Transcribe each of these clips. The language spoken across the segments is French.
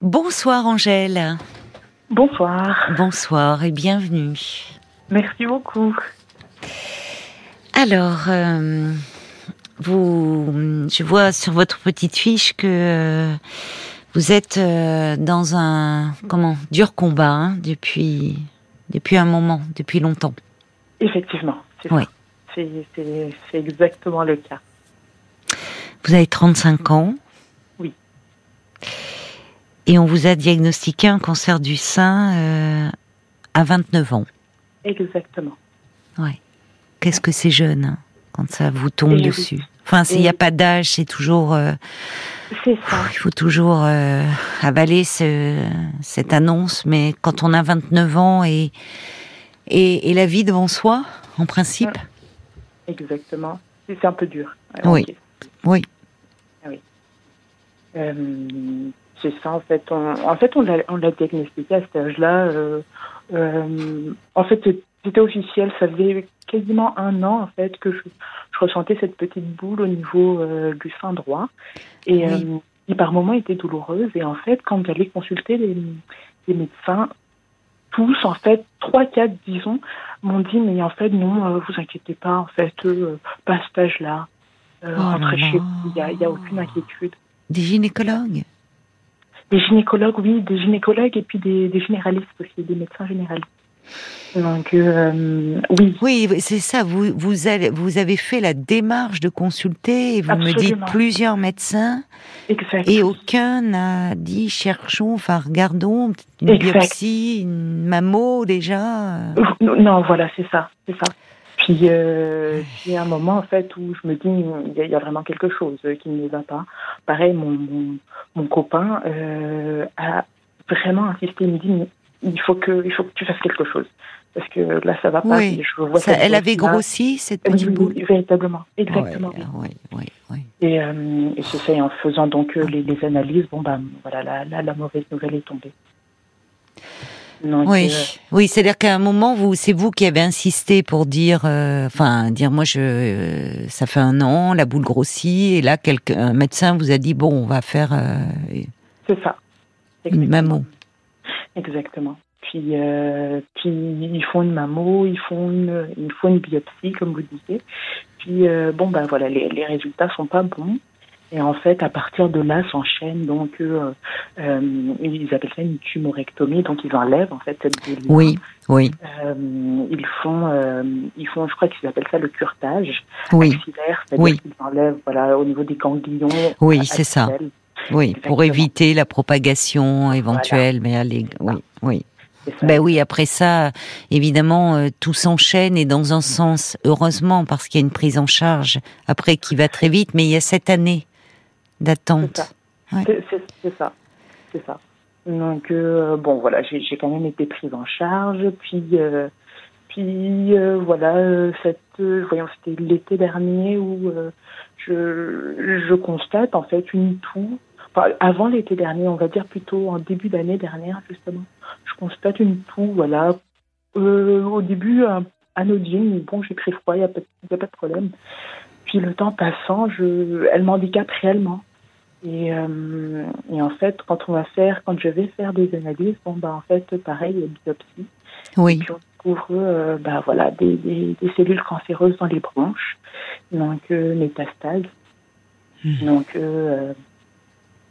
Bonsoir Angèle. Bonsoir. Bonsoir et bienvenue. Merci beaucoup. Alors, euh, vous, je vois sur votre petite fiche que euh, vous êtes euh, dans un comment dur combat hein, depuis depuis un moment, depuis longtemps. Effectivement, c'est Oui. c'est exactement le cas. Vous avez 35 ans. Oui. Et on vous a diagnostiqué un cancer du sein euh, à 29 ans. Exactement. Ouais. Qu'est-ce que c'est jeune hein, quand ça vous tombe Et oui. dessus? Enfin, s'il n'y a pas d'âge, c'est toujours. euh, C'est ça. il faut toujours euh, avaler ce- cette annonce, mais quand on a 29 ans et, et, et la vie devant soi, en principe, Exactement. C'est un peu dur. Oui. oui. Euh, c'est ça, en fait. On, en fait, on l'a diagnostiqué à cet âge-là. euh, euh, en fait, c'était officiel. Ça faisait quasiment un an, en fait, que je, je ressentais cette petite boule au niveau euh, du sein droit. Et Oui. qui, par moments, était douloureuse. Et en fait, quand j'allais consulter les, les médecins, tous, en fait, trois, quatre, disons, m'ont dit, mais en fait, non, vous inquiétez pas, en fait, pas à cet âge-là. Euh, Oh rentrez chez vous, il n'y a aucune inquiétude. Des gynécologues? Des gynécologues, oui, des gynécologues et puis des, des généralistes aussi, des médecins généralistes. Donc, euh, oui, Oui, c'est ça. Vous, vous, avez fait la démarche de consulter et vous me dites plusieurs médecins exact. et aucun n'a dit cherchons, enfin regardons une Exact. biopsie, une mammo déjà. Non, voilà, c'est ça, c'est ça. Puis, euh, puis, il y a un moment, en fait, où je me dis, il y, a- il y a vraiment quelque chose qui ne va pas. Pareil, mon, mon, mon copain euh, a vraiment insisté, il me dit, il faut que, il faut que tu fasses quelque chose. Parce que là, ça va pas. Oui. je vois Ça- elle avait grossi cette petite oui, boule. oui, véritablement, exactement. Ouais, ouais, ouais, ouais. Et, euh, et c'est ça, et en faisant donc euh, les, les analyses, bon ben voilà, la, la, la mauvaise nouvelle est tombée. Donc, Oui, euh, oui, c'est-à-dire qu'à un moment, vous, c'est vous qui avez insisté pour dire, euh, enfin, dire, moi, je, euh, ça fait un an, la boule grossit, et là, quelqu'un, un médecin vous a dit, bon, on va faire euh, c'est ça. une mammo. Exactement. Puis, puis ils font une mammo, ils font une, ils font une biopsie, comme vous disiez. Puis bon ben voilà, les, les résultats sont pas bons. Et en fait, à partir de là, s'enchaîne donc euh, euh, ils appellent ça une tumorectomie, donc ils enlèvent en fait cette boule. Oui, oui, Euh, ils font, euh, ils font, je crois qu'ils appellent ça le curtage oui, axillaire, c'est-à-dire Oui. qu'ils enlèvent voilà au niveau des ganglions. Oui, c'est ça. oui, pour éviter la propagation éventuelle, mais allez, oui, oui. Ben oui, après ça, évidemment, euh, tout s'enchaîne et dans un sens, heureusement, parce qu'il y a une prise en charge après qui va très vite, mais il y a cette année C'est d'attente. ça. Ouais. C'est- ça. C'est ça. Donc, euh, bon, voilà, j'ai quand même été prise en charge. Puis, euh, puis euh, voilà, cette, voyons, c'était l'été dernier où je, je constate en fait une toux. Enfin, avant l'été dernier, on va dire plutôt en début d'année dernière, justement. Je constate une toux, voilà. Au début, anodine, bon, j'ai pris froid, il n'y a, a pas de problème. Puis le temps passant, je, elle m'handicape réellement. Et, euh, et en fait, quand on va faire, quand je vais faire des analyses, bon bah en fait, pareil, il y a biopsie. Et Oui, puis on découvre, euh, bah voilà, des, des, des cellules cancéreuses dans les bronches, donc euh, métastases, Mhm. donc euh,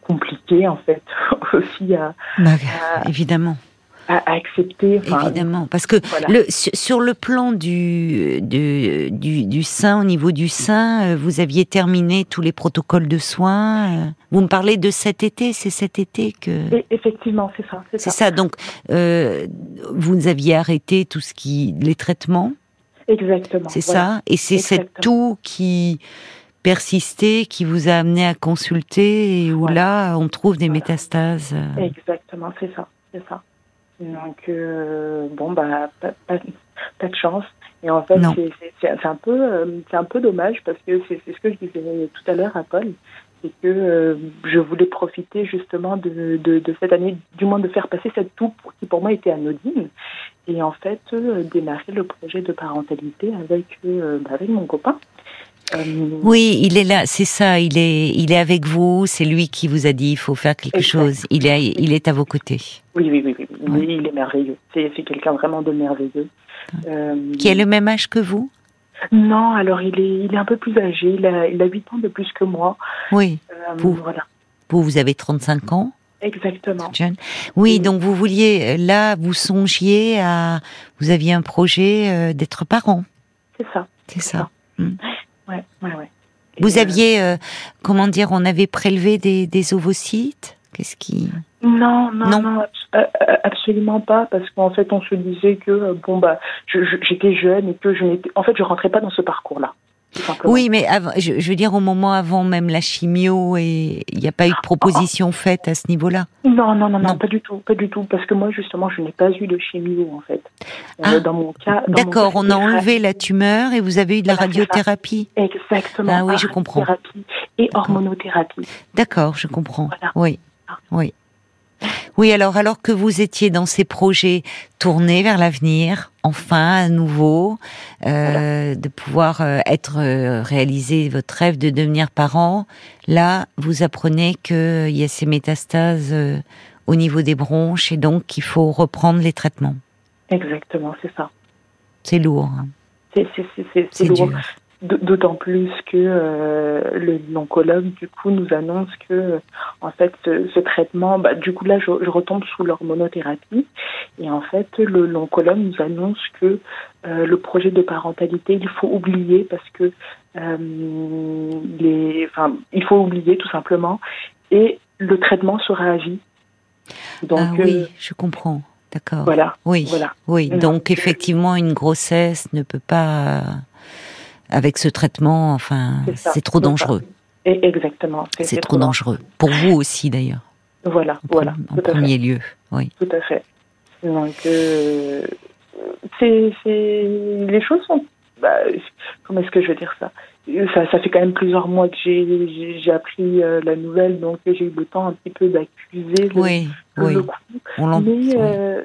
compliqué en fait aussi à, bah, à, évidemment. À accepter. Enfin, Évidemment, parce que voilà. le, sur, le plan du, du, du, du sein, au niveau du sein, euh, vous aviez terminé tous les protocoles de soins. euh, Vous me parlez de cet été, c'est cet été que... et effectivement, c'est ça, c'est ça. ça, donc euh, vous aviez arrêté tout ce qui... les traitements, Exactement. c'est voilà. ça Et c'est cette toux qui persistait, qui vous a amené à consulter et où là, on trouve des Voilà. métastases. euh. Exactement, c'est ça, c'est ça. Donc euh, bon bah pas, pas, pas de chance. Et en fait c'est un peu euh, c'est un peu dommage parce que c'est c'est ce que je disais tout à l'heure à Paul, c'est que euh, je voulais profiter justement de, de, de cette année, du moins de faire passer cette toux qui pour moi était anodine, et en fait euh, démarrer le projet de parentalité avec euh, bah, avec mon copain. Oui, il est là, c'est ça. Il est, il est avec vous. C'est lui qui vous a dit il faut faire quelque chose. Il est, il est à vos côtés. Oui, oui, oui, oui. Il est merveilleux. C'est quelqu'un vraiment de merveilleux. qui a le même âge que vous? Non, alors il est, il est un peu plus âgé. Il a, il a 8 ans de plus que moi. Oui. vous, voilà. vous, vous avez 35 ans? Exactement. Oui, donc vous vouliez, là, vous songiez à, vous aviez un projet euh, d'être parent. C'est ça. C'est ça. Hmm. Ouais, ouais, ouais. vous euh, aviez, euh, comment dire, on avait prélevé des, des ovocytes Qu'est-ce qui non, non, non, absolument pas, parce qu'en fait, on se disait que bon bah, j'étais jeune et que je n'étais, en fait, je rentrais pas dans ce parcours-là. Oui, mais je, veux dire au moment avant même la chimio et il n'y a pas eu de proposition faite à ce niveau-là? Non, non, non, non, pas du tout, pas du tout, parce que moi justement je n'ai pas eu de chimio en fait. Euh, ah, dans mon cas. D'accord, on a enlevé la tumeur et vous avez eu de la radiothérapie. Exactement. Ah oui, je comprends. Et hormonothérapie. D'accord, je comprends. Oui, oui. Oui, alors alors que vous étiez dans ces projets tournés vers l'avenir, enfin à nouveau, euh, de pouvoir euh, être euh, réalisé votre rêve de devenir parent, là vous apprenez qu'il y a ces métastases au niveau des bronches et donc qu'il faut reprendre les traitements. Exactement, c'est ça. C'est lourd. Hein. C'est lourd. D'autant plus que euh, l'oncologue du coup nous annonce que euh, en fait ce, traitement, bah, du coup là je, retombe sous l'hormonothérapie et en fait l'oncologue nous annonce que euh, le projet de parentalité il faut oublier parce que les, enfin il faut oublier tout simplement et le traitement sera à vie. Donc, ah oui, je comprends. D'accord. Voilà. Oui. Voilà. Oui. Donc effectivement une grossesse ne peut pas avec ce traitement, enfin, c'est trop dangereux. exactement. C'est trop dangereux. Pour vous aussi, d'ailleurs. Voilà, en, voilà. En premier lieu, oui. Tout à fait. Donc, euh, c'est, les choses sont. Bah, comment est-ce que je veux dire ça? Ça, ça fait quand même plusieurs mois que j'ai, j'ai, appris euh, la nouvelle, donc j'ai eu le temps un petit peu d'accuser le, oui, oui. coup. On Mais euh,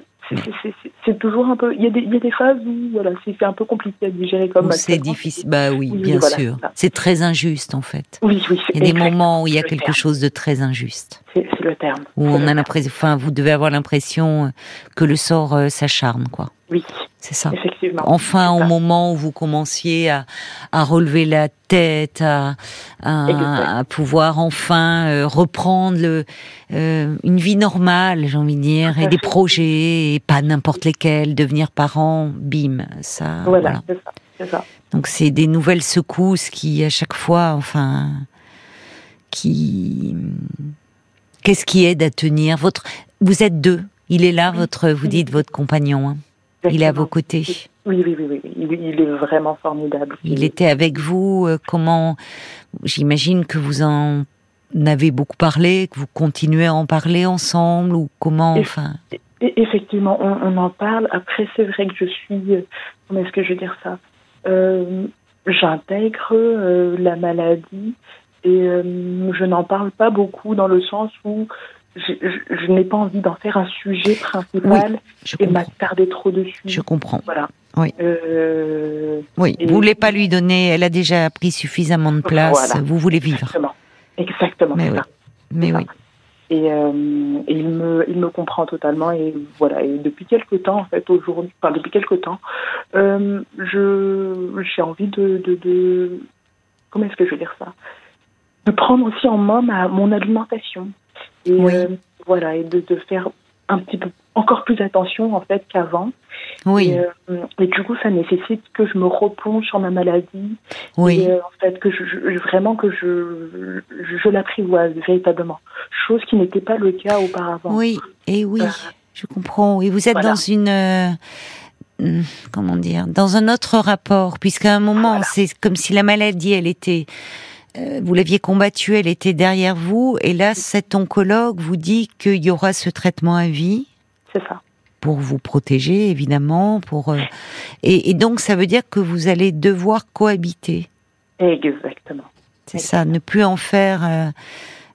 c'est toujours un peu. Il y, a des, il y a des phases où voilà, c'est un peu compliqué à digérer comme. C'est difficile. Bah oui, bien sûr. C'est très injuste en fait. Oui, oui. Il y a des moments où il y a quelque chose de très injuste. C'est le terme. Où on a l'impression. Enfin, vous devez avoir l'impression que le sort euh, s'acharne, quoi. Oui. C'est ça. Effectivement. Enfin, au moment où vous commenciez à, à relever la tête, à, à, pouvoir enfin euh, reprendre le, euh, une vie normale, j'ai envie de dire, et des projets, et pas n'importe lesquels, devenir parent, bim, ça. Voilà, c'est ça, c'est ça. Donc c'est des nouvelles secousses qui, à chaque fois, enfin, qui, qu'est-ce qui aide à tenir votre, vous êtes deux. Il est là, votre, vous dites votre compagnon. Hein. Il est à vos côtés. Oui, oui, oui, oui. Il, est vraiment formidable. Il était avec vous. Euh, comment J'imagine que vous en avez beaucoup parlé, que vous continuez à en parler ensemble, ou comment Enfin? Effectivement, on, en parle. Après, c'est vrai que je suis. Euh, comment est-ce que je veux dire ça? Euh, J'intègre la maladie et je n'en parle pas beaucoup dans le sens où je, n'ai pas envie d'en faire un sujet principal et m'attarder trop dessus. Je comprends. Voilà. Oui. Euh, oui. Vous voulez pas lui donner. Elle a déjà pris suffisamment de place. Vous voulez vivre. Exactement. Exactement. Mais oui. Mais oui. Et, euh, et, il me il me comprend totalement et voilà et depuis quelque temps en fait aujourd'hui enfin depuis quelque temps euh, je j'ai envie de, de, de comment est-ce que je vais dire ça? De prendre aussi en main ma, mon alimentation et euh, voilà, et de, de, faire un petit peu encore plus attention en fait qu'avant. Oui. Et, euh, et, du coup, ça nécessite que je me replonge sur ma maladie. Oui. Et euh, en fait, que je, vraiment que je, je, l'apprivoise véritablement. Chose qui n'était pas le cas auparavant. Oui, et oui, je comprends. Et vous êtes dans une hmm, comment dire, dans un autre rapport, puisqu'à un moment, c'est comme si la maladie, elle était vous l'aviez combattue, elle était derrière vous, et là, cet oncologue vous dit qu'il y aura ce traitement à vie. C'est ça. Pour vous protéger, évidemment, pour euh, et, donc ça veut dire que vous allez devoir cohabiter. Exactement. C'est ça, ne plus en faire, euh,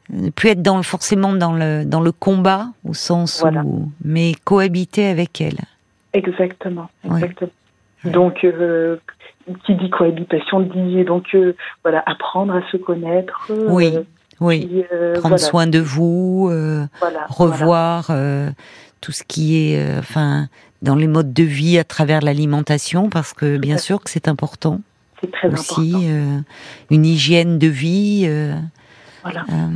ne plus être dans forcément dans le dans le combat au sens où, mais cohabiter avec elle. Exactement. Exactement. Donc qui dit cohabitation dit donc voilà apprendre à se connaître. oui. Oui, prendre soin de vous, revoir tout ce qui est, enfin, dans les modes de vie à travers l'alimentation, parce que bien sûr que c'est important. C'est très aussi, important. une hygiène de vie. Voilà. Euh,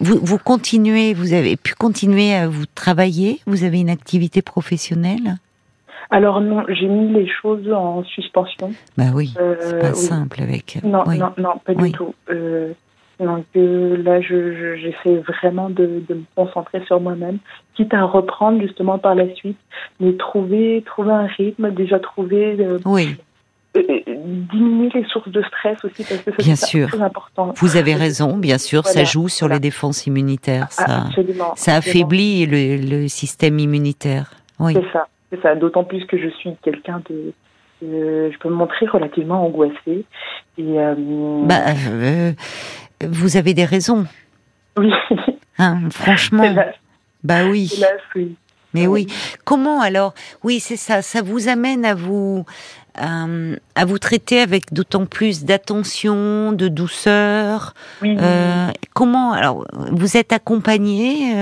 vous, vous, continuez, vous avez pu continuer à vous travailler Vous avez une activité professionnelle? Alors non, j'ai mis les choses en suspension. Bah oui, euh, c'est pas simple avec. Non, non, non, pas du tout. Euh, donc là, je, j'essaie vraiment de, de, me concentrer sur moi-même, quitte à reprendre justement par la suite, mais trouver, trouver un rythme, déjà trouver oui. Euh, diminuer les sources de stress aussi parce que bien c'est sûr. très important. Vous avez raison, bien sûr, ça joue sur les défenses immunitaires, Ah, ça, absolument, ça absolument. affaiblit le, le système immunitaire. Oui. C'est ça, ça. D'autant plus que je suis quelqu'un de, euh, je peux me montrer relativement angoissée et euh, Bah, euh, vous avez des raisons, oui, hein, franchement. hélas, Bah oui. hélas, oui. Mais oui. Comment alors Oui, c'est ça. Ça vous amène à vous à vous traiter avec d'autant plus d'attention, de douceur. Oui. Comment alors Vous êtes accompagné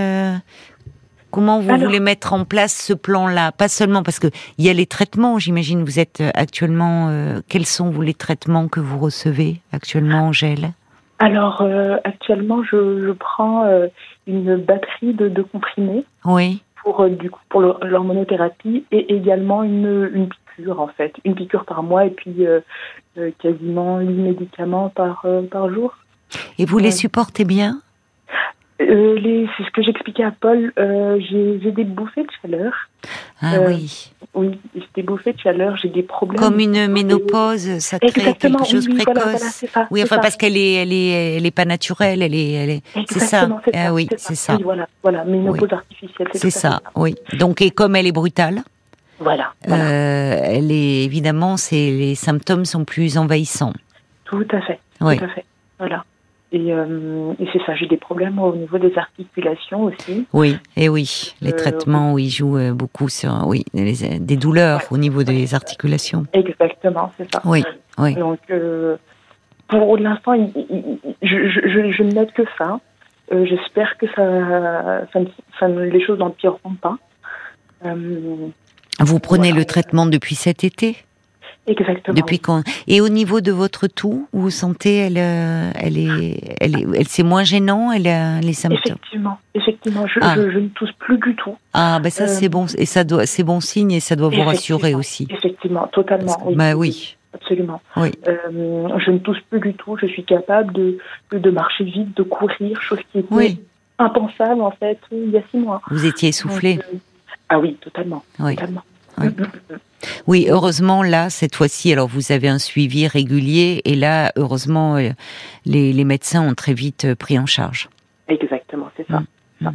Comment vous Alors- voulez mettre en place ce plan-là? Pas seulement parce que il y a les traitements. J'imagine vous êtes actuellement. euh, quels sont vous les traitements que vous recevez actuellement, Angèle? Alors euh, actuellement, je, je prends euh, une batterie de, de comprimés Oui. pour euh, du coup pour l'hormonothérapie et également une, une piqûre en fait, une piqûre par mois et puis euh, euh, quasiment 8 médicaments par euh, par jour. Et vous les supportez bien? Euh, les, c'est ce que j'expliquais à Paul. euh, j'ai, j'ai des bouffées de chaleur. Ah Euh, oui. Oui, j'ai des bouffées de chaleur. J'ai des problèmes. Comme une ménopause, ça crée Exactement. quelque chose oui, oui, précoce. voilà, voilà, c'est ça. Oui, c'est enfin ça. parce qu'elle est, elle est, elle est pas naturelle, elle est, elle est. C'est ça. C'est Ah oui, c'est ça. Oui, voilà, voilà, ménopause artificielle. C'est à ça. Oui. Donc et comme elle est brutale, Voilà, voilà. elle est évidemment, c'est les symptômes sont plus envahissants. tout à fait. Oui. Tout à fait. Voilà. Et, euh, et c'est ça. J'ai des problèmes au niveau des articulations aussi. Oui. Et oui, les Euh, traitements, oui, jouent euh, beaucoup sur, oui, les- des douleurs au niveau des articulations. Exactement, c'est ça. Oui. Oui. Donc, euh, pour l'instant, je, je, je, je ne note que ça. Euh, J'espère que ça, les choses n'empireront pas. Vous prenez Voilà. le traitement depuis cet été, exactement. depuis quand? Et au niveau de votre toux, vous sentez, elle, euh, elle est, elle est, elle c'est moins gênant, elle a les symptômes? Effectivement, effectivement, je, Ah. je, je ne tousse plus du tout. Ah, ben ça Euh, c'est bon, et ça doit, c'est bon signe et ça doit vous rassurer aussi. Effectivement, totalement. Que- bah oui, Absolument. oui. Euh, je ne tousse plus du tout. Je suis capable de, de marcher vite, de courir, chose qui était Oui. impensable en fait il y a six mois. Vous étiez essoufflé. Euh, ah oui, totalement. Oui. totalement. Oui. Mm, mm, mm. Oui, heureusement là cette fois-ci, alors vous avez un suivi régulier et là, heureusement, euh, les, les médecins ont très vite euh, pris en charge. Exactement, c'est ça. Mm, ça.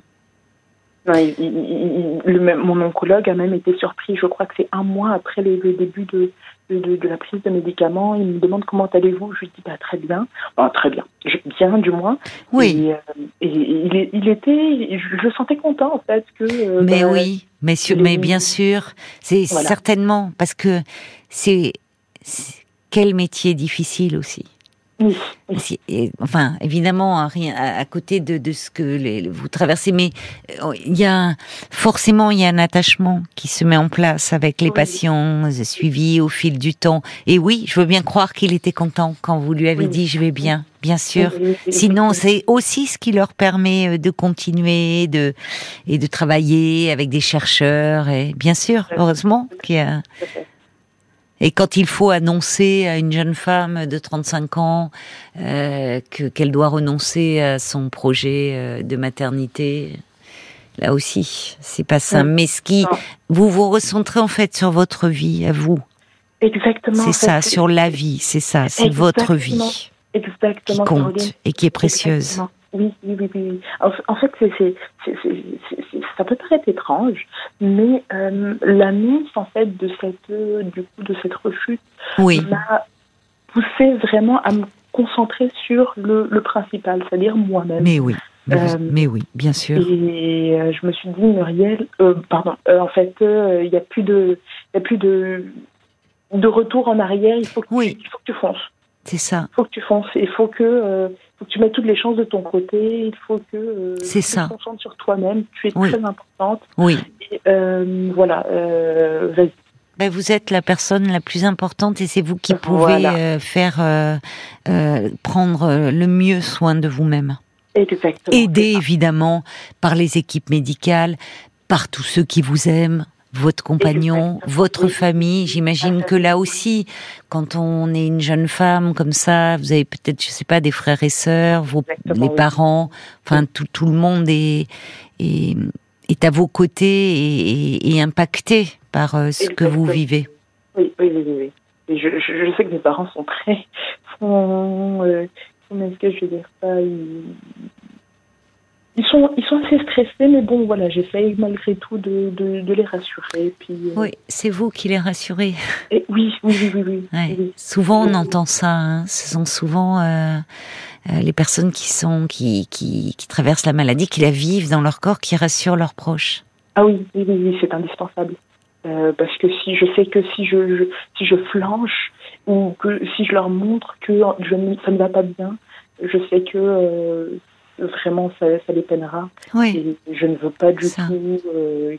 Non, il- il- il- il- le même- mon oncologue a même été surpris. Je crois que c'est un mois après le, le début de, de, la prise de médicaments. Il me demande comment allez-vous. Je lui dis bah, très bien. Bon, très bien. Je- bien, du moins. Oui, Et, euh, et il, était. Je, je sentais content en fait que. euh, mais bah, oui, mais, sur, les- mais bien sûr, c'est Voilà. certainement parce que c'est- quel métier difficile aussi. Oui, et, enfin, évidemment, hein, rien à, à côté de, de ce que les- vous traversez, mais euh, il y a forcément il y a un attachement qui se met en place avec les Oui. patients euh, suivis au fil du temps. Et oui, je veux bien croire qu'il était content quand vous lui avez Oui. dit je vais bien, bien sûr. Sinon, c'est aussi ce qui leur permet euh, de continuer de et de travailler avec des chercheurs et bien sûr, heureusement qu'il y a. et quand il faut annoncer à une jeune femme de 35 ans euh, que qu'elle doit renoncer à son projet euh, de maternité, là aussi, c'est pas simple. Mais ce qui, vous vous recentrez en fait sur votre vie, à vous. Exactement. en C'est fait, ça, sur la vie, c'est ça, c'est votre vie Exactement. qui Caroline. compte et qui est précieuse. Exactement. Oui, oui, oui, oui. En, fait, c'est, ça peut paraître étrange, mais euh, l'annonce en fait de cette, euh, du coup, de cette rechute Oui, m'a poussé vraiment à me concentrer sur le, le principal, c'est-à-dire moi-même. mais oui, mais, vous- Euh, mais oui, bien sûr. Et euh, je me suis dit, Muriel, euh, pardon, en fait, il n'y a plus de, y a plus de, de retour en arrière. Il faut que, Oui. tu, il faut que tu fonces. C'est ça. Il faut que tu fonces. Il faut que, faut que tu mettes toutes les chances de ton côté. Il faut que euh, tu te concentres sur toi-même. Tu es Oui. très importante. Oui. Et, euh, voilà. Euh, vas-y. Ben, vous êtes la personne la plus importante et c'est vous qui pouvez Voilà. faire prendre le mieux soin de vous-même. Exactement. Aidé évidemment par les équipes médicales, par tous ceux qui vous aiment, votre compagnon, votre famille. J'imagine que là aussi, quand on est une jeune femme comme ça, vous avez peut-être, je sais pas, des frères et sœurs, vos, Exactement, les parents, enfin tout, tout le monde est, est, est à vos côtés et, et- et impacté par euh, ce que vous vivez. Oui, oui, oui, oui. oui. Et je, je, je sais que mes parents sont très. Sont, euh, comment est-ce que je vais dire ça ils, ils sont, ils sont assez stressés, mais bon, voilà, j'essaye malgré tout de, de, de les rassurer. Puis, euh, Oui, c'est vous qui les rassurez. et oui, oui, oui, oui. oui, Ouais. oui. Souvent, on entend ça. hein. Ce sont souvent euh, euh, les personnes qui sont qui, qui, qui traversent la maladie, qui la vivent dans leur corps, qui rassurent leurs proches. Ah oui, oui, oui, oui, c'est indispensable. Euh, parce que si je sais que si je, je- si je flanche ou que si je leur montre que je, ça ne va pas bien, je sais que euh, vraiment ça, ça les peinera. Oui, Et je ne veux pas du Ça. tout, euh,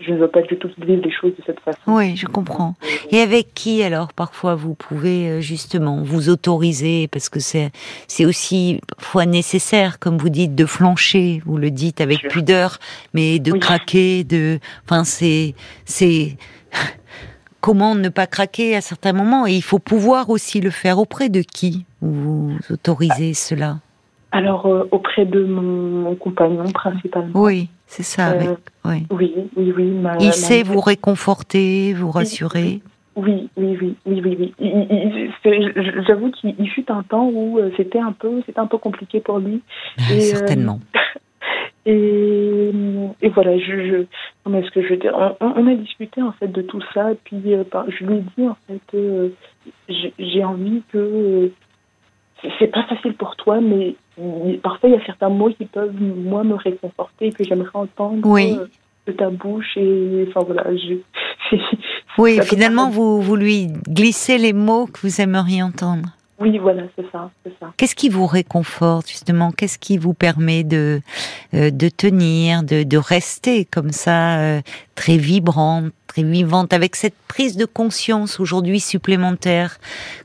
je ne veux pas du tout vivre les choses de cette façon. oui, je comprends. Euh, Et avec qui alors parfois vous pouvez euh, justement vous autoriser parce que c'est c'est aussi parfois nécessaire comme vous dites de flancher, vous le dites avec pudeur, mais de Oui. craquer, de enfin c'est c'est comment ne pas craquer à certains moments et il faut pouvoir aussi le faire auprès de qui vous autorisez cela. Alors euh, auprès de mon, compagnon principalement. Oui, c'est ça. avec- Euh, oui. Oui, oui, oui. ma- Il ma- sait vous réconforter, vous rassurer. Oui, oui, oui, oui, oui, J'avoue qu'il il fut un temps où euh, c'était un peu, c'était un peu compliqué pour lui. Et, Certainement. Et, et voilà, je, je comment est-ce que je veux dire on, a discuté en fait de tout ça, et puis euh, je lui ai dit en fait, euh, j'ai envie que euh, c'est- pas facile pour toi, mais parfois il y a certains mots qui peuvent moi me réconforter et que j'aimerais entendre Oui. euh, de ta bouche et enfin voilà, je, Oui, finalement, vous, vous lui glissez les mots que vous aimeriez entendre. Oui voilà c'est ça, ça. Qu'est-ce qui vous réconforte, justement? Qu'est-ce qui vous permet de, euh, de tenir, de, de rester comme ça, euh, très vibrante, très vivante, avec cette prise de conscience aujourd'hui supplémentaire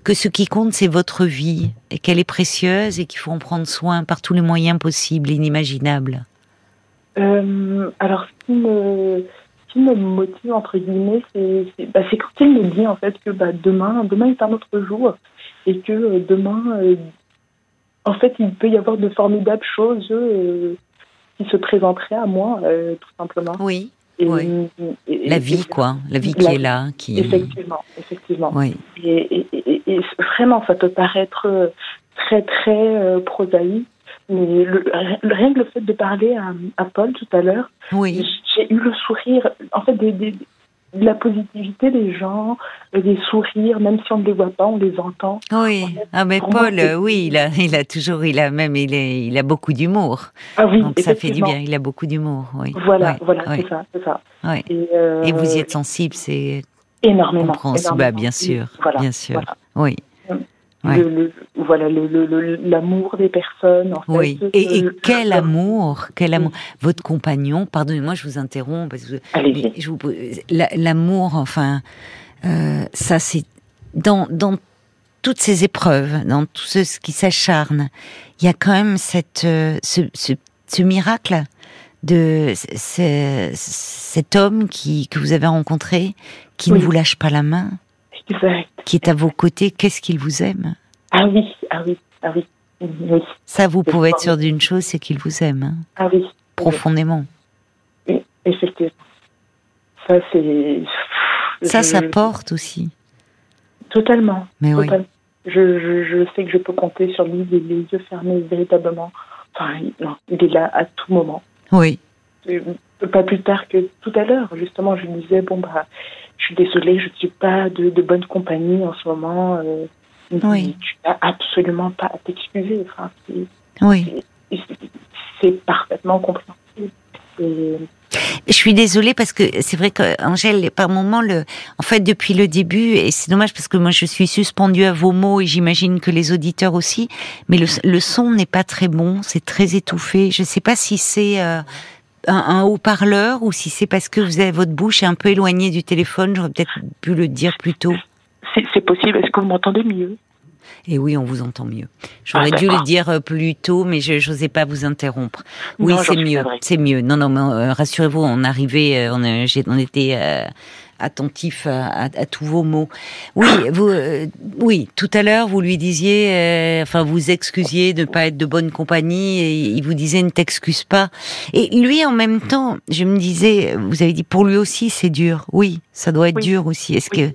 que ce qui compte, c'est votre vie, et qu'elle est précieuse et qu'il faut en prendre soin par tous les moyens possibles et inimaginables? Euh, alors, ce qui me, ce qui me motive, entre guillemets, c'est bah, quand il me dit, en fait, que bah, demain, demain est un autre jour et que euh, demain, euh, en fait, il peut y avoir de formidables choses euh, qui se présenteraient à moi, tout simplement. Oui. Et, Oui. et- La vie, quoi. La vie La qui est là, qui. Effectivement, effectivement. Oui. Et, vraiment, ça peut paraître très, très euh, prosaïque, mais le- rien que le fait de parler à, à Paul tout à l'heure, Oui. j'ai eu le sourire, en fait, des, des- de la positivité des gens, euh, des sourires, même si on ne les voit pas, on les entend. Oui, ah mais moi, Paul, oui, il a, il a toujours, il a même, il est, il a beaucoup d'humour. Ah oui, Donc ça fait du bien. Il a beaucoup d'humour. Oui. Voilà, Ouais, voilà, ouais, c'est ça, c'est ça. ouais. Et, euh, Et vous y êtes sensible, c'est énormément. énormément. bah, bien sûr, Voilà, bien sûr. voilà. Oui, Ouais. Le, le- voilà, le- le- le- l'amour des personnes, en fait. oui. Et, et quel amour, quel amour. Votre compagnon, pardonnez-moi, je vous interromps parce que l'amour, enfin, euh, ça c'est dans dans toutes ces épreuves, dans tout ce, qui s'acharne, il y a quand même cette euh, ce, ce, ce miracle de ce- cet homme qui que vous avez rencontré, qui Oui. ne vous lâche pas la main, Exact. qui est à vos côtés. Qu'est-ce qu'il vous aime? Ah oui, ah oui, ah oui. Oui, Ça, vous pouvez être sûr d'une chose, c'est qu'il vous aime hein, ah oui. profondément. Oui, effectivement. Ça, c'est. Ça, je- ça porte aussi. Totalement. Mais oui. Je, je, je sais que je peux compter sur lui, les, les yeux fermés, véritablement. Enfin, il, non, il est là à tout moment. Oui. Euh, Pas plus tard que tout à l'heure, justement, je lui disais bon, bah, je suis désolée, je ne suis pas de, de bonne compagnie en ce moment. Euh, me Oui. Tu n'as absolument pas à t'excuser. Enfin, c'est- Oui. c'est- c'est parfaitement compréhensible. Et Je suis désolée parce que c'est vrai qu'Angèle, par moment, le, en fait, depuis le début, et c'est dommage parce que moi je suis suspendue à vos mots et j'imagine que les auditeurs aussi, mais le, le son n'est pas très bon, c'est très étouffé. Je ne sais pas si c'est euh, un, un haut-parleur ou si c'est parce que vous avez votre bouche un peu éloignée du téléphone. J'aurais peut-être pu le dire plus tôt. C'est possible. Est-ce que vous m'entendez mieux? Et oui, on vous entend mieux. J'aurais ah, dû le dire euh, plus tôt, mais je n'osais pas vous interrompre. Oui, c'est mieux. C'est mieux. Non, non, mais euh, rassurez-vous, on arrivait, euh, on, on était attentif à, tous vos mots. Oui, vous, oui, tout à l'heure, vous lui disiez, enfin, vous excusiez de ne pas être de bonne compagnie, et il vous disait ne t'excuse pas. Et lui, en même temps, je me disais, vous avez dit pour lui aussi, c'est dur. Oui, ça doit être dur aussi. Est-ce que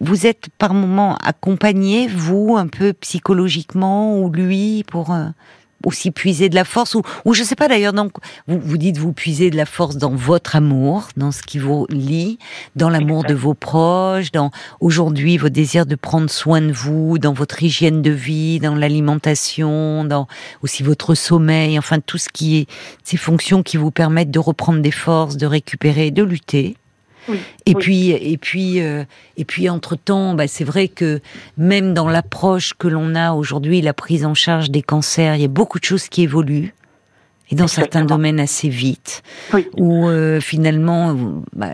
vous êtes par moment accompagné, vous, un peu psychologiquement, ou lui, pour euh, aussi puiser de la force, ou, ou je sais pas d'ailleurs, donc vous, vous dites vous puiser de la force dans votre amour, dans ce qui vous lie, dans l'amour de vos proches, dans aujourd'hui vos désirs de prendre soin de vous, dans votre hygiène de vie, dans l'alimentation, dans aussi votre sommeil, enfin tout ce qui est ces fonctions qui vous permettent de reprendre des forces, de récupérer, de lutter et puis, et puis, euh, et puis, entre temps, bah, c'est vrai que même dans l'approche que l'on a aujourd'hui, la prise en charge des cancers, il y a beaucoup de choses qui évoluent. Et dans certains domaines assez vite, où euh, finalement, vous, bah,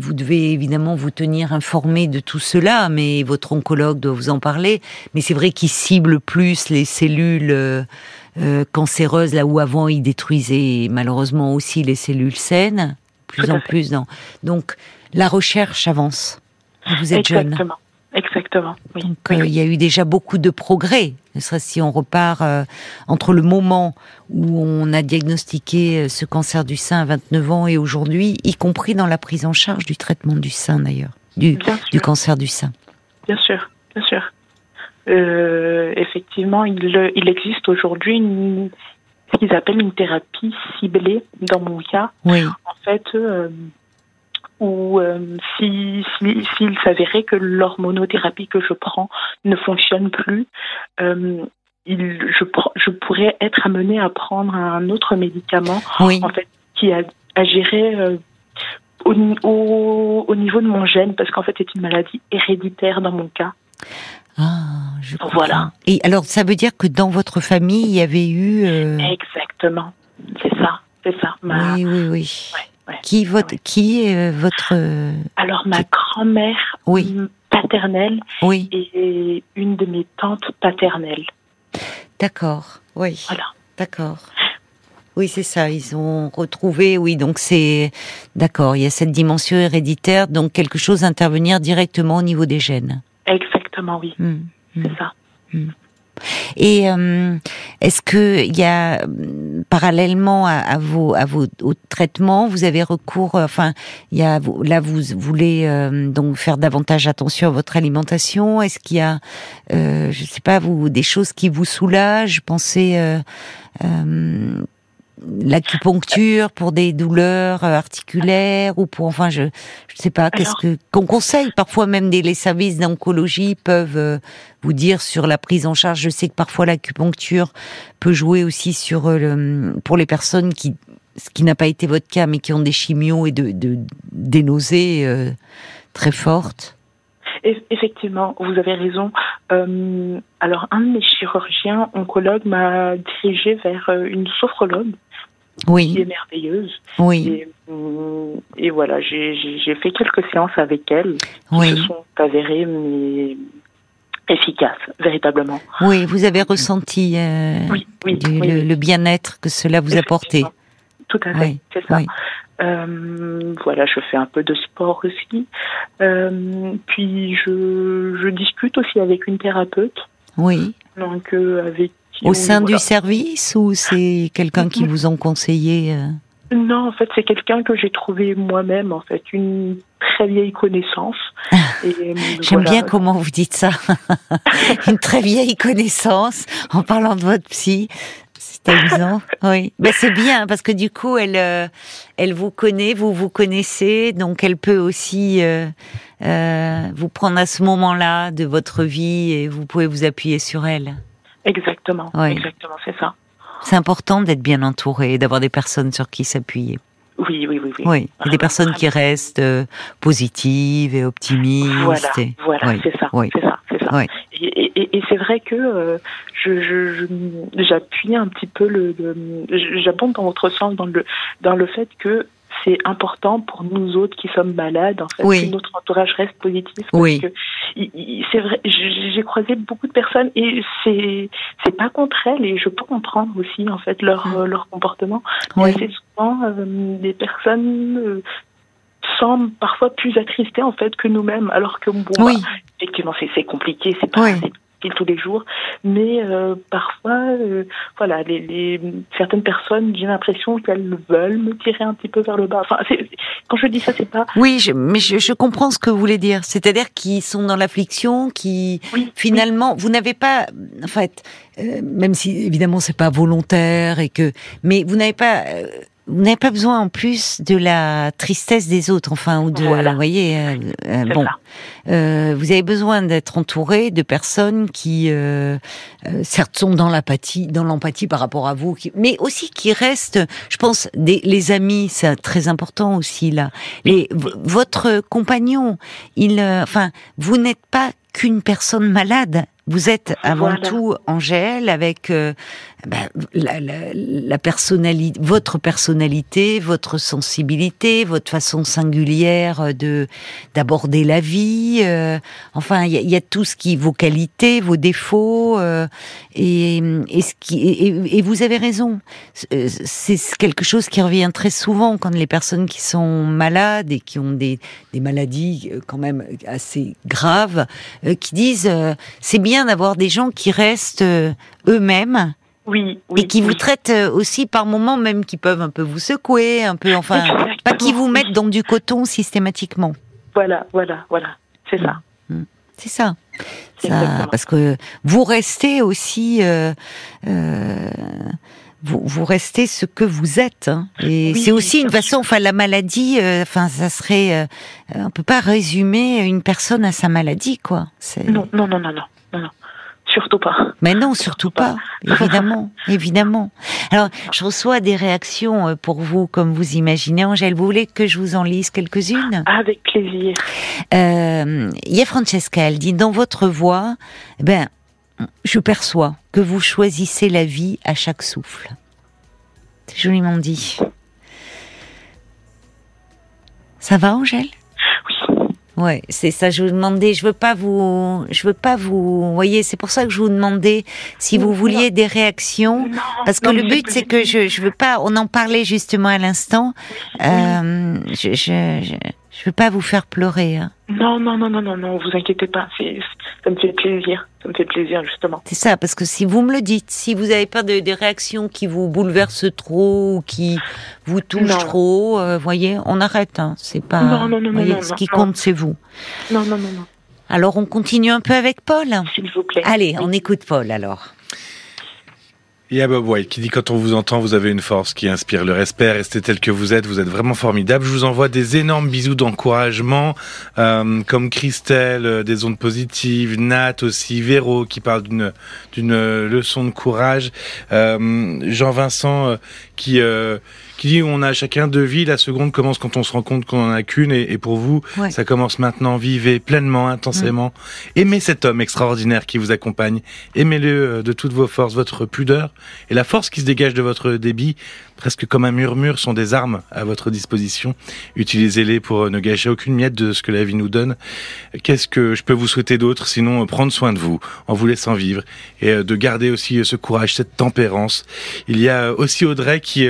vous devez évidemment vous tenir informé de tout cela, mais votre oncologue doit vous en parler. Mais c'est vrai qu'il cible plus les cellules euh, cancéreuses, là où avant il détruisait malheureusement aussi les cellules saines plus en plus dans. Donc la recherche avance. Vous êtes Exactement. jeune. Exactement. Oui. Donc euh, il y a eu déjà beaucoup de progrès. Ne serait si on repart euh, entre le moment où on a diagnostiqué euh, ce cancer du sein à 29 ans et aujourd'hui, y compris dans la prise en charge du traitement du sein d'ailleurs, du, du cancer du sein. Bien sûr, bien sûr. effectivement, il, il existe aujourd'hui une, ce qu'ils appellent une thérapie ciblée dans mon cas. Oui. En fait, euh, ou euh, si s'il s'avérait que l'hormonothérapie que je prends ne fonctionne plus, euh, il, je, je pourrais être amenée à prendre un autre médicament oui. en fait qui agirait euh, au, au, au, niveau de mon gène parce qu'en fait c'est une maladie héréditaire dans mon cas. Ah, je comprends. Voilà. Et alors, ça veut dire que dans votre famille, il y avait eu. Exactement. C'est ça. C'est ça. Ma... Oui, oui, oui. Ouais, ouais, qui, votre, ouais. qui est euh, votre. Alors, ma grand-mère oui. paternelle oui. et une de mes tantes paternelles. D'accord. Oui. Voilà. D'accord. Oui, c'est ça. Ils ont retrouvé, oui, donc c'est d'accord. Il y a cette dimension héréditaire, donc quelque chose intervenir directement au niveau des gènes. Exactement, oui. Mmh, mmh, c'est ça. Mmh. Et euh, est-ce que il y a parallèlement à, vos à vos au traitements, vous avez recours, enfin, il y a là vous voulez euh, donc faire davantage attention à votre alimentation? Est-ce qu'il y a, euh, je sais pas, vous des choses qui vous soulagent? Pensez euh, l'acupuncture pour des douleurs articulaires ou pour enfin je je sais pas qu'est-ce que qu'on conseille? Parfois même des les services d'oncologie peuvent euh, vous dire sur la prise en charge. Je sais que parfois l'acupuncture peut jouer aussi sur euh, le, pour les personnes qui ce qui n'a pas été votre cas mais qui ont des chimios et de, de des nausées euh, très fortes. Effectivement, vous avez raison. Euh, alors, un de mes chirurgiens oncologues m'a dirigé vers une sophrologue oui. qui est merveilleuse. Oui. Et, euh, et voilà, j'ai fait quelques séances avec elle oui. qui se sont avérées mais efficaces, véritablement. Oui, vous avez ressenti euh, oui, oui, du, oui, le, le bien-être que cela vous apportait. Tout à fait, c'est ça. Euh, voilà, je fais un peu de sport aussi. Euh, puis je, je discute aussi avec une thérapeute. Oui. Donc euh, avec au sein voilà. du service ou c'est quelqu'un qui vous ont conseillé euh... Non, en fait, c'est quelqu'un que j'ai trouvé moi-même, en fait, une très vieille connaissance. J'aime voilà. bien comment vous dites ça. une très vieille connaissance en parlant de votre psy. C'est amusant. oui. Mais c'est bien parce que du coup, elle, euh, elle vous connaît, vous vous connaissez, donc elle peut aussi euh, euh, vous prendre à ce moment-là de votre vie et vous pouvez vous appuyer sur elle. Exactement, oui. exactement, c'est ça. C'est important d'être bien entouré, d'avoir des personnes sur qui s'appuyer. Oui, oui, oui. Oui, oui. des personnes qui restent euh, positives et optimistes. Voilà, voilà c'est ça. C'est ça, c'est ça. Et, et, et c'est vrai que euh, je, j'appuie un petit peu le, le j'abonde dans votre sens dans le dans le fait que c'est important pour nous autres qui sommes malades, en fait, que notre entourage reste positif. oui. c'est vrai, j'ai croisé beaucoup de personnes et c'est c'est pas contre elles et je peux comprendre aussi en fait leur mm. leur comportement. Mais c'est souvent euh, des personnes euh, semblent parfois plus attristées en fait que nous-mêmes, alors que bon, oui. bah, effectivement c'est compliqué, c'est pas tous les jours, mais euh, parfois, euh, voilà, les, les, certaines personnes, j'ai l'impression qu'elles veulent me tirer un petit peu vers le bas. Enfin, quand je dis ça, c'est pas. Oui, je, mais je, je, comprends ce que vous voulez dire. C'est-à-dire qu'ils sont dans l'affliction, qui finalement, vous n'avez pas, en fait, euh, même si évidemment c'est pas volontaire et que, mais vous n'avez pas vous n'avez pas besoin en plus de la tristesse des autres, enfin, ou de, vous voyez, euh, euh, bon, euh, vous avez besoin d'être entouré de personnes qui, euh, certes, sont dans l'apathie, dans l'empathie par rapport à vous, qui, mais aussi qui restent, je pense, des, les amis, c'est très important aussi là. Les, votre compagnon, il, enfin, vous n'êtes pas qu'une personne malade. Vous êtes avant tout Angèle avec euh, ben, la, la, la, personnalité, votre personnalité, votre sensibilité, votre façon singulière de d'aborder la vie. Euh, enfin, il y, y, a tout ce qui vos qualités, vos défauts euh, et, et, ce qui et, et, vous avez raison. C'est quelque chose qui revient très souvent quand les personnes qui sont malades et qui ont des, des maladies quand même assez graves, qui disent c'est bien d'avoir des gens qui restent euh, eux-mêmes. Oui, et qui vous traitent euh, aussi par moments même qui peuvent un peu vous secouer, un peu, enfin, pas qui vous mettent dans du coton systématiquement. Voilà, voilà, voilà, c'est ça. Mm. Mm. C'est ça. ça parce que vous restez aussi, euh, vous, vous, restez ce que vous êtes. Hein. Et c'est aussi une façon, enfin, la maladie, enfin, ça serait, on peut pas résumer une personne à sa maladie, quoi. Non, non, non, non non, non. Surtout pas. Mais non, surtout, pas. Évidemment, évidemment. Alors, je reçois des réactions euh, pour vous, comme vous imaginez. Angèle, vous voulez que je vous en lise quelques-unes? Avec plaisir. Euh, il y a Francesca, elle dit, dans votre voix, ben, je perçois que vous choisissez la vie à chaque souffle. C'est joliment dit. Ça va, Angèle? Ouais, c'est ça. Je vous demandais, je veux pas vous, je veux pas vous, voyez, c'est pour ça que je vous demandais si vous vouliez des réactions, parce que le but c'est que je, je veux pas. On en parlait justement à l'instant. Euh, je, je, je, je veux pas vous faire pleurer. Hein. Non, non, non, non, non, non, vous inquiétez pas. Ça me fait plaisir. Ça me fait plaisir, justement. C'est ça, parce que si vous me le dites, si vous avez peur de, des réactions qui vous bouleversent trop ou qui vous touchent trop, euh, voyez, on arrête. Hein. C'est pas. Non, non, non, voyez, non, Ce qui compte, c'est vous. Non, non, non, non. Alors, on continue un peu avec Paul? S'il vous plaît. Allez, on écoute Paul alors. A Bob White qui dit quand on vous entend, vous avez une force qui inspire le respect. Restez tel que vous êtes, vous êtes vraiment formidable. Je vous envoie des énormes bisous d'encouragement, euh, comme Christelle, euh, des ondes positives, Nat aussi, Véro qui parle d'une d'une leçon de courage, euh, Jean-Vincent euh, qui euh, qui dit on a chacun deux vies, la seconde commence quand on se rend compte qu'on en a qu'une, et, et, pour vous, ouais. ça commence maintenant. Vivez pleinement, intensément. Mmh. Aimez cet homme extraordinaire qui vous accompagne. Aimez-le de toutes vos forces, votre pudeur et la force qui se dégage de votre débit presque comme un murmure, sont des armes à votre disposition. Utilisez-les pour ne gâcher aucune miette de ce que la vie nous donne. Qu'est-ce que je peux vous souhaiter d'autre sinon prendre soin de vous en vous laissant vivre et de garder aussi ce courage, cette tempérance? Il y a aussi Audrey qui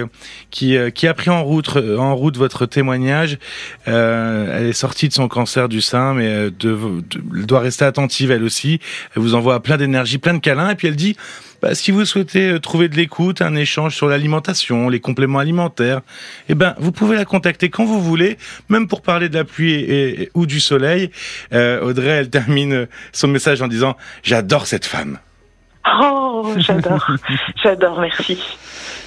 qui qui a pris en route en route votre témoignage. Euh, elle est sortie de son cancer du sein, mais de, doit rester attentive elle aussi. Elle vous envoie plein d'énergie, plein de câlins et puis elle dit bah, si vous souhaitez trouver de l'écoute, un échange sur l'alimentation, les compléments alimentaires, eh ben, vous pouvez la contacter quand vous voulez, même pour parler de la pluie et, et ou du soleil. Euh, Audrey, elle termine son message en disant J'adore cette femme. Oh, j'adore, j'adore, merci.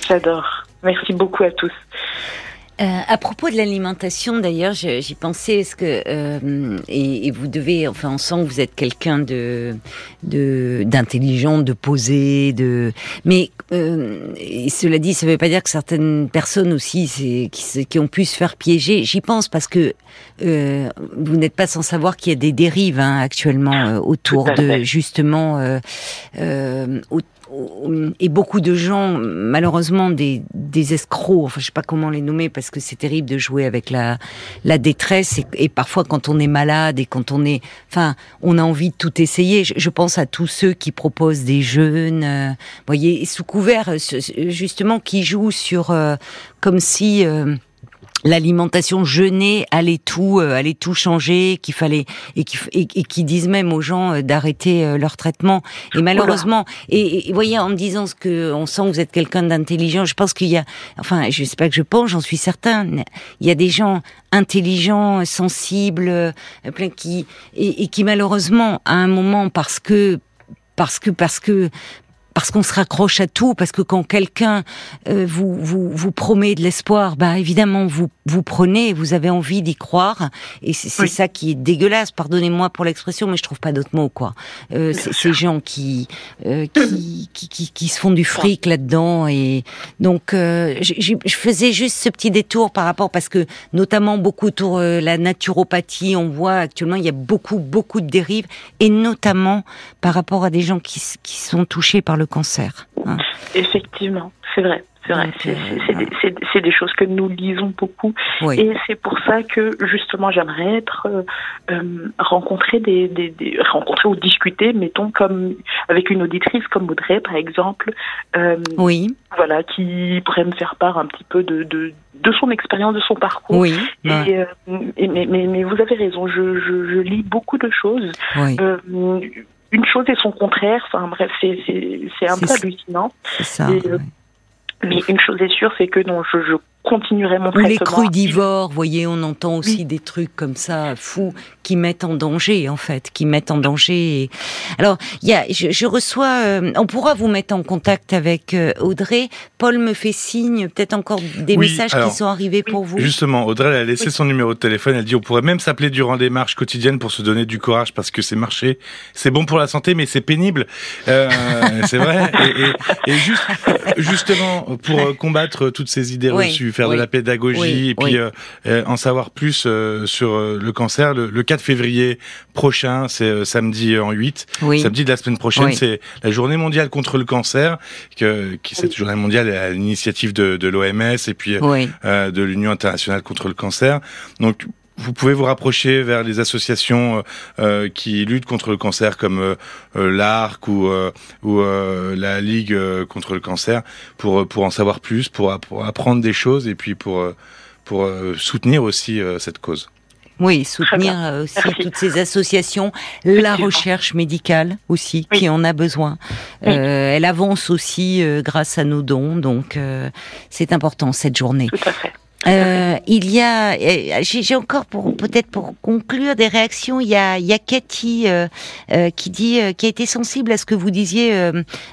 J'adore. Merci beaucoup à tous. Euh, à propos de l'alimentation, d'ailleurs, j'y pensais, est-ce que euh, et, et, vous devez, enfin, on sent que vous êtes quelqu'un de d'intelligent, de, posé, de. Mais euh, et cela dit, ça ne veut pas dire que certaines personnes aussi, qui, qui ont pu se faire piéger. J'y pense parce que euh, vous n'êtes pas sans savoir qu'il y a des dérives hein, actuellement euh, autour de justement euh, euh et beaucoup de gens, malheureusement, des, des escrocs, enfin je sais pas comment les nommer parce que c'est terrible de jouer avec la, la détresse et, parfois quand on est malade et quand on est, enfin, on a envie de tout essayer. Je, pense à tous ceux qui proposent des jeûnes, euh, voyez, sous couvert justement qui jouent sur euh, comme si euh, l'alimentation jeûnée allait tout euh, allait tout changer qu'il fallait et qui et, disent même aux gens euh, d'arrêter euh, leur traitement. Et malheureusement et, et, voyez en me disant ce que on sent que vous êtes quelqu'un d'intelligent je pense qu'il y a enfin je sais pas que je pense j'en suis certain il y a des gens intelligents sensibles plein qui et, et qui malheureusement à un moment parce que parce que parce que parce qu'on se raccroche à tout, parce que quand quelqu'un euh, vous, vous vous promet de l'espoir, bah évidemment vous vous prenez, vous avez envie d'y croire, et c'est ça qui est dégueulasse. Pardonnez-moi pour l'expression, mais je trouve pas d'autres mots quoi. Euh, ces gens qui, euh, qui, qui, qui qui se font du fric là-dedans, et donc euh, je faisais juste ce petit détour par rapport parce que notamment beaucoup autour euh, la naturopathie, on voit actuellement il y a beaucoup beaucoup de dérives, et notamment par rapport à des gens qui qui sont touchés par le cancer. Hein. Effectivement, c'est vrai. C'est vrai, c'est des, choses que nous lisons beaucoup. Et c'est pour ça que justement j'aimerais être euh, euh, rencontrer des, des, rencontrer ou discuter, mettons comme avec une auditrice comme Audrey par exemple. Euh, oui. Voilà, qui pourrait me faire part un petit peu de, de, de son expérience, de son parcours. Oui. Et, mais, mais, mais, vous avez raison, je, je, je lis beaucoup de choses. Oui une chose et son contraire. Enfin bref, c'est un peu hallucinant. Euh, mais une chose est sûre, c'est que non, je, je continuerai mon traitement. Les crudivores, vous voyez, on entend aussi des trucs comme ça, fous, qui mettent en danger, en fait, qui mettent en danger. Alors, il y a, je, je reçois, euh, on pourra vous mettre en contact avec euh, Audrey. Paul me fait signe, peut-être encore des messages qui sont arrivés pour vous. Justement, Audrey elle a laissé son numéro de téléphone. Elle dit, on pourrait même s'appeler durant des marches quotidiennes pour se donner du courage parce que c'est marcher, c'est bon pour la santé, mais c'est pénible. Euh, c'est vrai. Et, et, et juste, justement, pour combattre toutes ces idées reçues faire de la pédagogie et puis euh, euh, en savoir plus euh, sur le cancer. Le, 4 février prochain, c'est samedi en 8. Samedi de la semaine prochaine, c'est la journée mondiale contre le cancer, que, qui cette journée mondiale est à l'initiative de, de l'OMS et puis de l'Union internationale contre le cancer. Donc vous pouvez vous rapprocher vers les associations euh, euh qui luttent contre le cancer comme euh, l'ARC ou, euh, ou la Ligue contre le cancer pour, pour en savoir plus, pour, pour apprendre des choses et puis pour, pour soutenir aussi cette cause. Oui, soutenir aussi toutes ces associations, la recherche médicale aussi, qui en a besoin. elle avance aussi grâce à nos dons, donc c'est important cette journée. Tout à fait. Euh, il y a, euh, j'ai encore pour peut-être pour conclure des réactions. Il y a, il y a Cathy euh, euh qui dit, euh, qui a été sensible à ce que vous disiez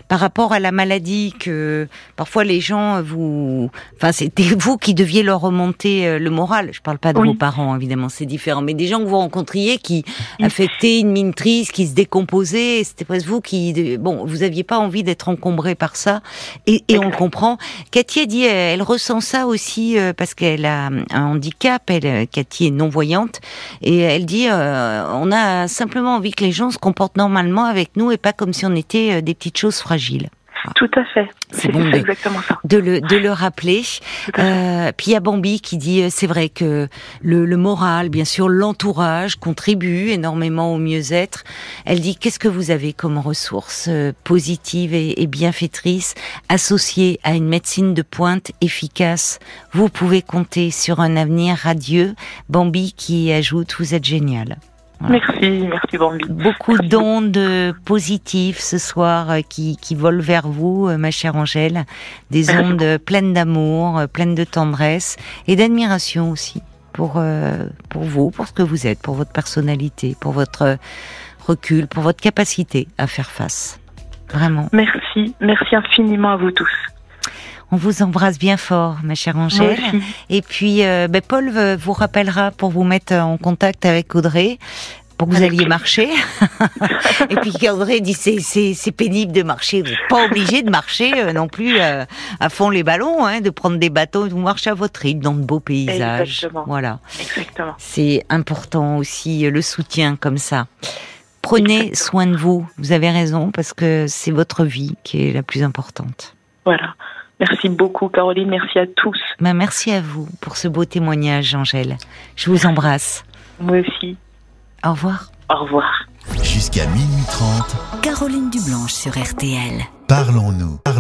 par rapport à la maladie, que parfois les gens vous, enfin c'était vous qui deviez leur remonter le moral. Je parle pas de vos parents évidemment, c'est différent, mais des gens que vous rencontriez qui affectaient une mine triste, qui se décomposaient. C'était presque vous qui, bon, vous aviez pas envie d'être encombré par ça, et, et on le comprend. Cathy a dit, elle ressent ça aussi parce que qu'elle a un handicap, elle, Cathy est non-voyante, et elle dit euh, on a simplement envie que les gens se comportent normalement avec nous et pas comme si on était euh, des petites choses fragiles. Tout à fait. C'est bon de, exactement ça. de, le, de le rappeler. Euh, puis il y a Bambi qui dit, euh, c'est vrai que le, le moral, bien sûr, l'entourage contribue énormément au mieux-être. Elle dit, qu'est-ce que vous avez comme ressources euh, positives et, et bienfaitrices associées à une médecine de pointe efficace? Vous pouvez compter sur un avenir radieux. Bambi qui ajoute, vous êtes génial. Merci, merci Bambi. Beaucoup d'ondes positives ce soir euh, qui, qui volent vers vous, euh, ma chère Angèle. Des ondes pleines d'amour, euh, pleines de tendresse et d'admiration aussi pour, pour vous, pour ce que vous êtes, pour votre personnalité, pour votre recul, pour votre capacité à faire face. Vraiment. Merci, merci infiniment à vous tous. On vous embrasse bien fort, ma chère Angèle. Et puis, euh, ben, Paul vous rappellera pour vous mettre en contact avec Audrey pour que vous alliez marcher. et puis Audrey dit c'est c'est pénible de marcher. Vous n'êtes pas obligé de marcher euh, non plus euh, à fond les ballons, hein, de prendre des bateaux. Vous marchez à votre rythme dans de beaux paysages. Exactement. Voilà. Exactement. C'est important aussi le soutien comme ça. Prenez soin de vous. Vous avez raison parce que c'est votre vie qui est la plus importante. Voilà. Merci beaucoup, Caroline. Merci à tous. Ben, merci à vous pour ce beau témoignage, Angèle. Je vous embrasse. Moi aussi. Au revoir. Au revoir. Jusqu'à minuit 30. Caroline Dublanche sur RTL. Parlons-nous. Parlons